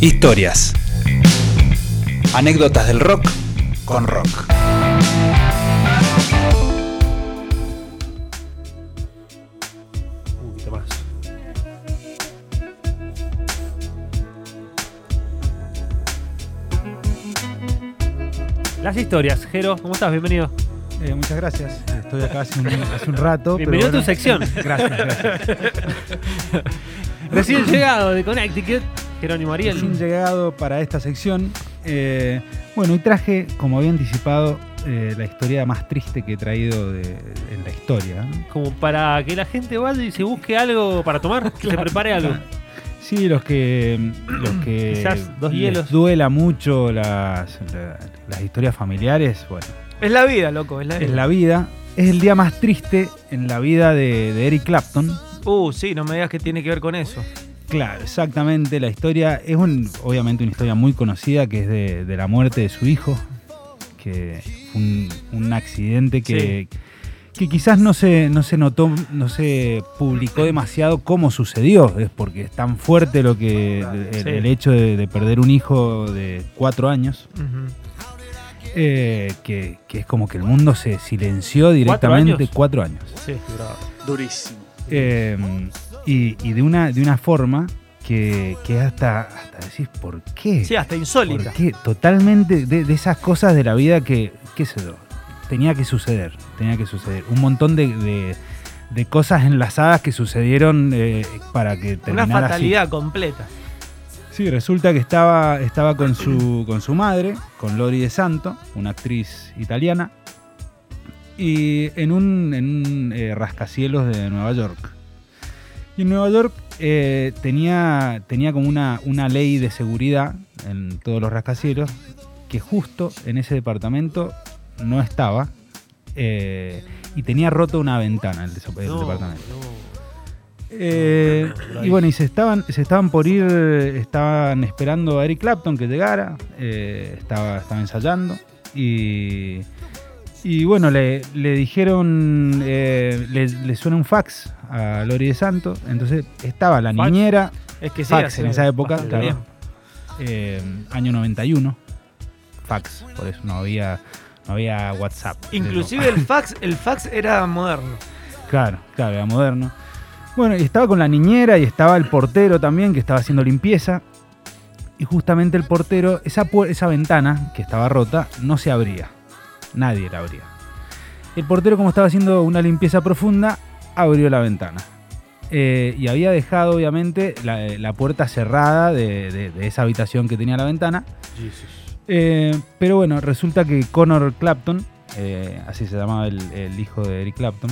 Historias. Anécdotas del rock con rock. Un poquito más. Las historias, Jero, ¿cómo estás? Bienvenido. Eh, muchas gracias. Estoy acá hace un, hace un rato. pero Bienvenido a tu sección. Gracias, gracias. Recién llegado de Connecticut, Jerónimo Ariel. Recién llegado para esta sección. eh, bueno, y traje, como había anticipado, eh, la historia más triste que he traído de- en la historia. Como para que la gente vaya y se busque algo para tomar, que se prepare algo. Sí, los que, los que Quizás dos les hielos. duela mucho las, la- las historias familiares, bueno, Es la vida, loco, es la es vida. la vida. Es el día más triste en la vida de, de Eric Clapton. Uh, sí, no me digas que tiene que ver con eso. Claro, exactamente. La historia es un, obviamente una historia muy conocida que es de, de la muerte de su hijo, que fue un, un accidente que, que quizás no se, no se notó, no se publicó demasiado cómo sucedió, es porque es tan fuerte lo que el, Sí. el hecho de, de perder un hijo de cuatro años. Eh, que, que es como que el mundo se silenció directamente años? cuatro años. Sí, bravo. Durísimo. Eh, y, y de una de una forma que, que hasta, hasta decís, ¿por qué? Sí, hasta ¿Por insólita. qué? Totalmente de, de esas cosas de la vida que, qué sé yo, tenía que suceder, tenía que suceder. Un montón de, de- de cosas enlazadas que sucedieron eh, para que Una terminara así. fatalidad completa. Sí, resulta que estaba, estaba con, su, con su madre, con Lori De Santo, una actriz italiana, y en un, en un eh, rascacielos de Nueva York. Y en Nueva York eh, tenía, tenía como una, una ley de seguridad en todos los rascacielos que justo en ese departamento no estaba eh, y tenía roto una ventana el, el No, departamento. no. Eh, y bueno, y se estaban, se estaban por ir, estaban esperando a Eric Clapton que llegara, eh, estaba, estaba ensayando y, y bueno, le, le dijeron, eh, le, le suena un fax a Lori de Santo, entonces estaba la ¿Fax? niñera, Es que sí, fax en esa época, claro, eh, año 91, fax, por eso no había, no había WhatsApp. Inclusive el fax, el fax era moderno. Claro, claro, era moderno. Bueno, y estaba con la niñera y estaba el portero también que estaba haciendo limpieza. Y justamente el portero, esa, esa ventana que estaba rota, no se abría. Nadie la abría. El portero, como estaba haciendo una limpieza profunda, abrió la ventana. Eh, y había dejado, obviamente, la, la puerta cerrada de, de- de esa habitación que tenía la ventana. Eh, pero bueno, resulta que Connor Clapton, eh, así se llamaba el, el hijo de Eric Clapton,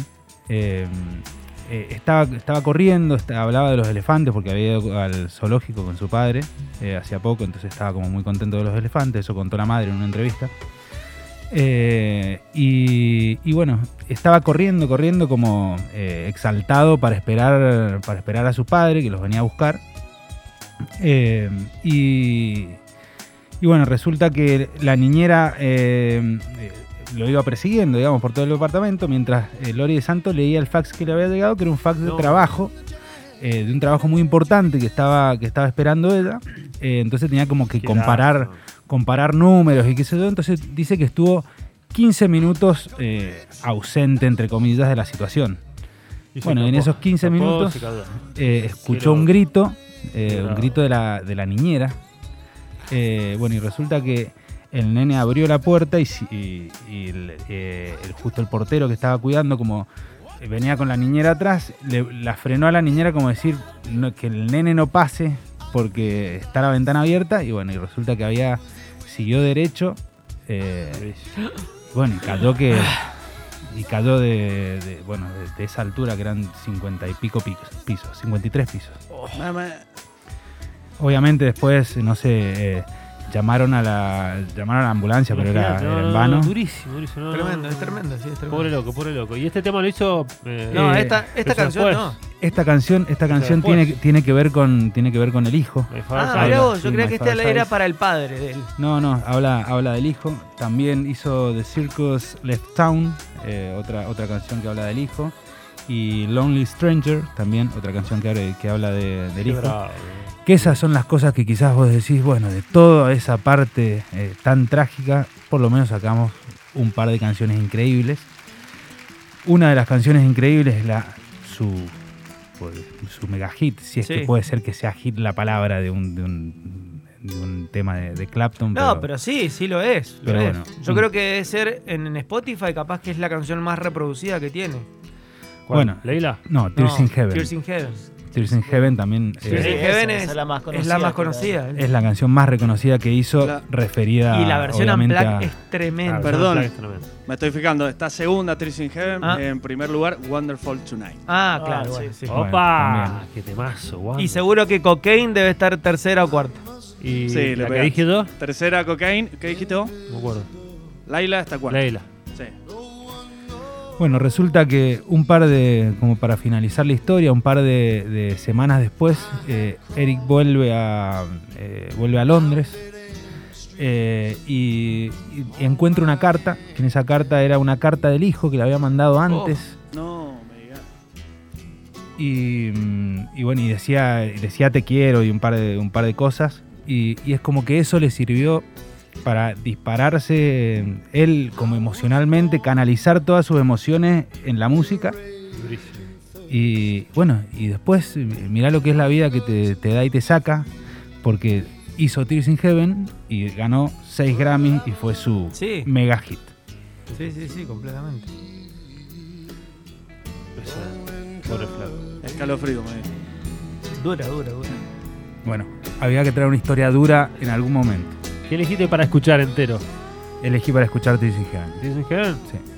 estaba, estaba corriendo, hablaba de los elefantes porque había ido al zoológico con su padre hacía poco, entonces estaba como muy contento de los elefantes, eso contó la madre en una entrevista. Eh, y, y bueno, estaba corriendo, corriendo como eh, exaltado para esperar, para esperar a su padre que los venía a buscar. Eh, y, y bueno, resulta que la niñera eh, lo iba persiguiendo, digamos, por todo el departamento, mientras Lori de Santos leía el fax que le había llegado, que era un fax de trabajo, de un trabajo muy importante que estaba, que estaba esperando ella. Entonces tenía como que comparar. Comparar números y qué sé yo. Entonces dice que estuvo 15 minutos eh, ausente, entre comillas, de la situación. Y Bueno, en escapó. esos 15 Escapó, minutos-. Eh, escuchó un grito, eh, un grito de la, de la niñera. Bueno, y resulta que el nene abrió la puerta y, si- y- y el, el- justo el portero que estaba cuidando, como venía con la niñera atrás, le, la frenó a la niñera como decir no- que el nene no pase porque está la ventana abierta. Y bueno, y resulta que había, siguió derecho. eh, bueno, y cayó que. Y cayó de, de- bueno, de, de esa altura que eran 50 y pico picos- pisos, 53 pisos. Obviamente después, no sé, eh, llamaron a la llamaron a la ambulancia, pero era, Imagínate, no, era en no, no, vano. durísimo, durísimo. no, Tremendo, no, es tremendo, sí, es tremendo. Pobre loco, pobre loco. Y este tema lo hizo. eh, No, Eh, esta, esta canción después. no. Esta canción, esta canción tiene, tiene que ver con tiene que ver con el hijo. Father's Ah, mirá vos, yo sí, creía que esta era para el padre de él. No, no, habla, habla del hijo. También hizo The Circus Left Town, eh, otra, otra canción que habla del hijo. Y Lonely Stranger, también otra canción que, habla- que habla de- del hijo. bravo. Que esas son las cosas que quizás vos decís, bueno, de toda esa parte eh, tan trágica, por lo menos sacamos un par de canciones increíbles. Una de las canciones increíbles es la su, pues, su mega hit, si es Sí. que puede ser que sea hit la palabra de un, de un, de un tema de, de Clapton. No, pero sí, sí lo es. lo pero es. bueno, Yo creo que debe ser en Spotify, capaz que es la canción más reproducida que tiene. ¿Cuál? Bueno, Leila. No, Tears No, in Heaven. Tears in Heaven. Tears in Heaven también eh, in esa, Heaven es, es la más es conocida, la más conocida. es la canción más reconocida que hizo, La- referida y la versión Unplugged a- es tremenda. Perdón. Black es. Me estoy fijando, está segunda Tears in Heaven, Ah. en primer lugar Wonderful Tonight. Ah, Ah, claro. sí, bueno, sí. sí. Bueno, ¡Opa! también. ¡Qué temazo! Y seguro que Cocaine debe estar tercera o cuarta. Y Sí, le la que dije yo, Tercera Cocaine, ¿qué dijiste vos? no me acuerdo. Laila está cuarta. Leila. Bueno, resulta que un par de, como para finalizar la historia, un par de, de semanas después, eh, Eric vuelve a, eh, vuelve a Londres eh, y, encuentra una carta, que en esa carta era una carta del hijo que le había mandado antes. No, me digas. Y, y bueno, y decía, decía te quiero y un par de, un par de cosas. Y, y es como que eso le sirvió para dispararse él como emocionalmente, canalizar todas sus emociones en la música. Y bueno, y después mirá lo que es la vida que te, te da y te saca, porque hizo Tears in Heaven y ganó 6 Grammys y fue su Sí. mega hit. Sí, sí, sí, completamente. Pobre flaco. Escalofrío, me. Dura, dura, dura. Bueno, había que traer una historia dura en algún momento. ¿Qué elegiste para escuchar entero? Elegí para escuchar Tears in Heaven. ¿Tienes que ver? Sí.